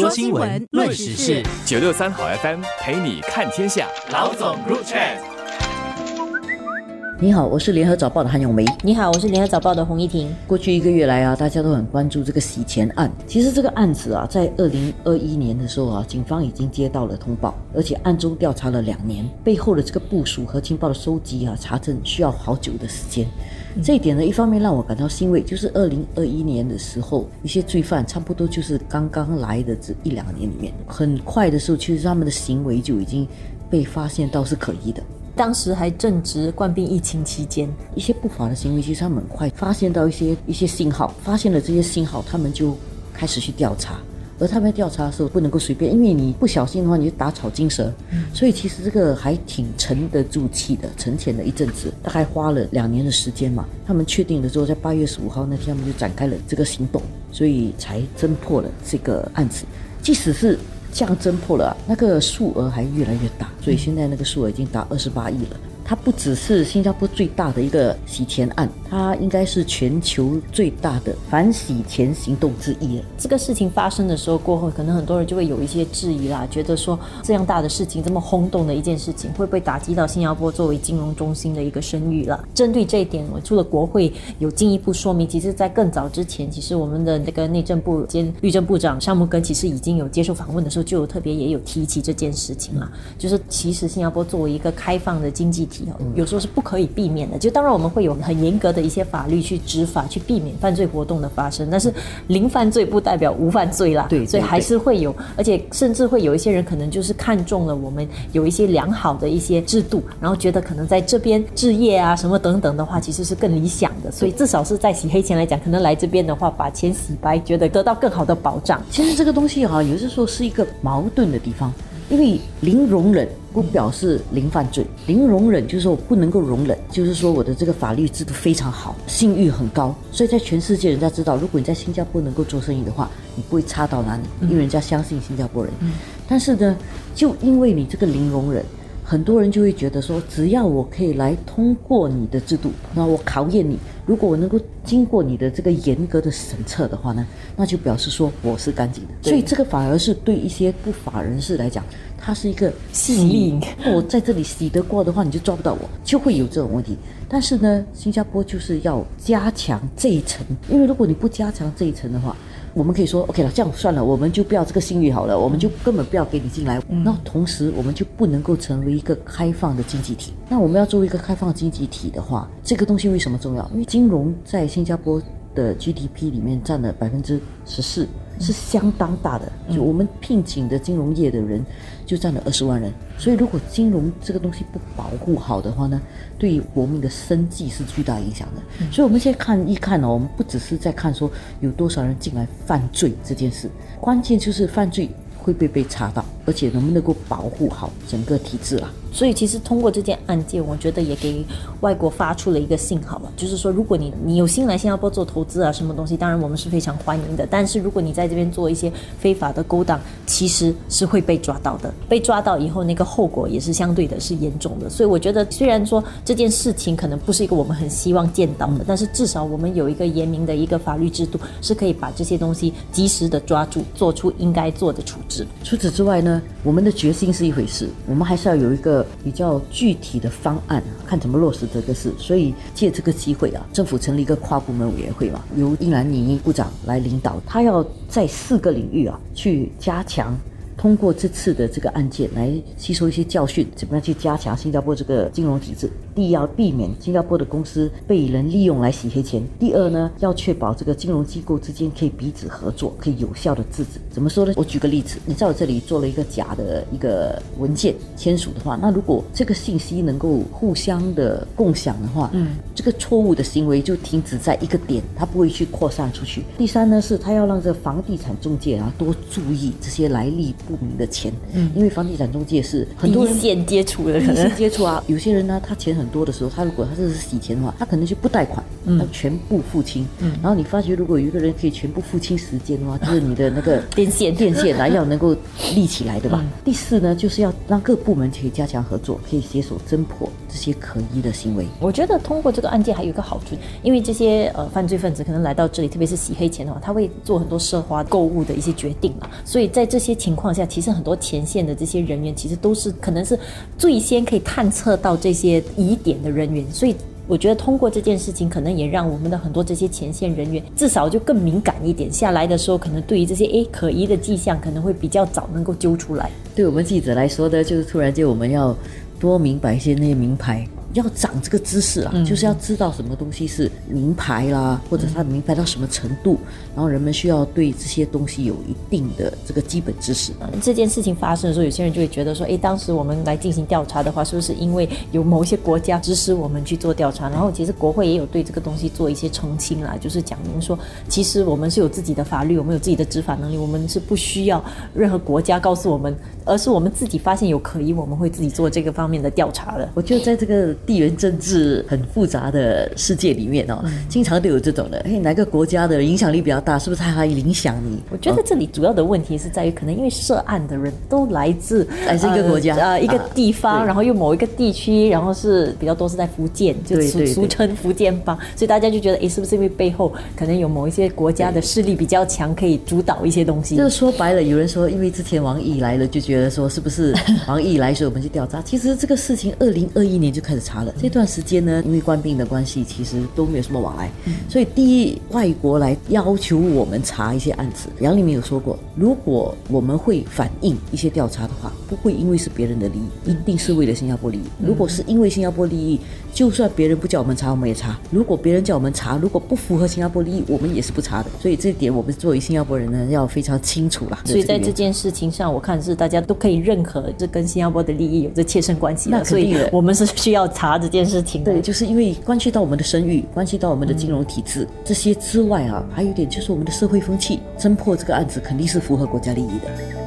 说新闻，论时事，九六三好 FM 陪你看天下。老总入场。你好，我是联合早报的韩永梅。你好，我是联合早报的洪一婷。过去一个月来啊，大家都很关注这个洗钱案。其实这个案子啊，在二零二一年的时候啊，警方已经接到了通报，而且暗中调查了两年，背后的这个部署和情报的收集啊、查证需要好久的时间。这一点呢，一方面让我感到欣慰，就是二零二一年的时候，一些罪犯差不多就是刚刚来的这一两年里面，很快的时候，其实他们的行为就已经被发现到是可疑的。当时还正值冠病疫情期间，一些不法的行为，其实他们很快发现到一些一些信号，发现了这些信号，他们就开始去调查。而他们调查的时候不能够随便，因为你不小心的话，你就打草惊蛇。所以其实这个还挺沉得住气的，沉潜了一阵子，大概花了两年的时间嘛。他们确定了之后，在八月十五号那天，他们就展开了这个行动，所以才侦破了这个案子。即使是这样侦破了，那个数额还越来越大，所以现在那个数额已经达二十八亿了。它不只是新加坡最大的一个洗钱案，它应该是全球最大的反洗钱行动之一了。这个事情发生的时候过后，可能很多人就会有一些质疑啦，觉得说这样大的事情，这么轰动的一件事情，会不会打击到新加坡作为金融中心的一个声誉了？针对这一点，我除了国会有进一步说明，其实在更早之前，其实我们的那个内政部兼律政部长沙木根其实已经有接受访问的时候，就有特别也有提起这件事情了，就是其实新加坡作为一个开放的经济体。有时候是不可以避免的，就当然我们会有很严格的一些法律去执法，去避免犯罪活动的发生。但是零犯罪不代表无犯罪啦，对，所以还是会有，而且甚至会有一些人可能就是看中了我们有一些良好的一些制度，然后觉得可能在这边置业啊什么等等的话，其实是更理想的。所以至少是在洗黑钱来讲，可能来这边的话，把钱洗白，觉得得到更好的保障。其实这个东西哈，有的时候是一个矛盾的地方。因为零容忍不表示零犯罪，零容忍就是说我不能够容忍，就是说我的这个法律制度非常好，信誉很高，所以在全世界人家知道，如果你在新加坡能够做生意的话，你不会差到哪里，因为人家相信新加坡人。但是呢，就因为你这个零容忍。很多人就会觉得说，只要我可以来通过你的制度，那我考验你，如果我能够经过你的这个严格的审测的话呢，那就表示说我是干净的。所以这个反而是对一些不法人士来讲，它是一个吸引力。我在这里洗得过的话，你就抓不到我，就会有这种问题。但是呢，新加坡就是要加强这一层，因为如果你不加强这一层的话，我们可以说 OK 了，这样算了，我们就不要这个信誉好了，我们就根本不要给你进来。那同时，我们就不能够成为一个开放的经济体。那我们要作为一个开放经济体的话，这个东西为什么重要？因为金融在新加坡的 GDP 里面占了百分之十四。是相当大的，就我们聘请的金融业的人就占了二十万人，所以如果金融这个东西不保护好的话呢，对于国民的生计是巨大影响的。所以我们现在看一看呢，我们不只是在看说有多少人进来犯罪这件事，关键就是犯罪会不会被查到，而且能不能够保护好整个体制啊。所以其实通过这件案件，我觉得也给外国发出了一个信号了，就是说，如果你你有心来新加坡做投资啊，什么东西，当然我们是非常欢迎的。但是如果你在这边做一些非法的勾当，其实是会被抓到的。被抓到以后，那个后果也是相对的是严重的。所以我觉得，虽然说这件事情可能不是一个我们很希望见到的，但是至少我们有一个严明的一个法律制度，是可以把这些东西及时的抓住，做出应该做的处置。除此之外呢，我们的决心是一回事，我们还是要有一个。比较具体的方案，看怎么落实这个事。所以借这个机机会啊，政府成立一个跨部门委员会嘛，由英兰尼部长来领导，他要在四个领域啊去加强。通过这次的这个案件来吸收一些教训，怎么样去加强新加坡这个金融体制？第一，要避免新加坡的公司被人利用来洗黑钱；第二呢，要确保这个金融机构之间可以彼此合作，可以有效的制止。怎么说呢？我举个例子，你在我这里做了一个假的一个文件签署的话，那如果这个信息能够互相的共享的话，嗯，这个错误的行为就停止在一个点，它不会去扩散出去。第三呢，是他要让这房地产中介啊多注意这些来历。不明的钱，嗯，因为房地产中介是很多人先接触的，可能接触啊。有些人呢，他钱很多的时候，他如果他这是洗钱的话，他可能就不贷款，他，全部付清，嗯。然后你发觉，如果有一个人可以全部付清时间的话，就是你的那个 电线电线来，要能够立起来，对吧？第四呢，就是要让各部门可以加强合作，可以携手侦破这些可疑的行为。我觉得通过这个案件还有一个好处，因为这些呃犯罪分子可能来到这里，特别是洗黑钱的话，他会做很多奢华购物的一些决定嘛。所以在这些情况下，其实很多前线的这些人员其实都是可能是最先可以探测到这些疑点的人员，所以。我觉得通过这件事情，可能也让我们的很多这些前线人员至少就更敏感一点，下来的时候可能对于这些诶可疑的迹象，可能会比较早能够揪出来。对我们记者来说呢，就是突然间我们要多明白一些那些名牌。要长这个知识啊，就是要知道什么东西是名牌啦，或者它的名牌到什么程度，然后人们需要对这些东西有一定的这个基本知识。这件事情发生的时候，有些人就会觉得说，哎，当时我们来进行调查的话，是不是因为有某一些国家指使我们去做调查？然后其实国会也有对这个东西做一些澄清啦，就是讲明说，其实我们是有自己的法律，我们有自己的执法能力，我们是不需要任何国家告诉我们，而是我们自己发现有可疑，我们会自己做这个方面的调查的。我觉得在这个。地缘政治很复杂的世界里面哦，经常都有这种的。哎，哪个国家的影响力比较大？是不是它还影响你？我觉得这里主要的问题是在于，可能因为涉案的人都来自来自一个国家呃一个地方，然后又某一个地区，然后是比较多是在福建，就俗俗称福建帮，所以大家就觉得，哎，是不是因为背后可能有某一些国家的势力比较强，可以主导一些东西？就是说白了，有人说，因为之前王毅来了，就觉得说，是不是 王毅来，所以我们去调查？其实这个事情，二零二一年就开始查了，这段时间呢，因为官兵的关系，其实都没有什么往来，所以第一外国来要求我们查一些案子。杨立明有说过，如果我们会反映一些调查的话，不会因为是别人的利益，一定是为了新加坡利益。如果是因为新加坡利益，就算别人不叫我们查，我们也查。如果别人叫我们查，如果不符合新加坡利益，我们也是不查的。所以这一点，我们作为新加坡人呢，要非常清楚啦。所以在这件事情上，我看是大家都可以认可，这跟新加坡的利益有着切身关系的。所以我们是需要查这件事情。对，就是因为关系到我们的声誉，关系到我们的金融体制这些之外啊，还有一点就是我们的社会风气。侦破这个案子肯定是符合国家利益的。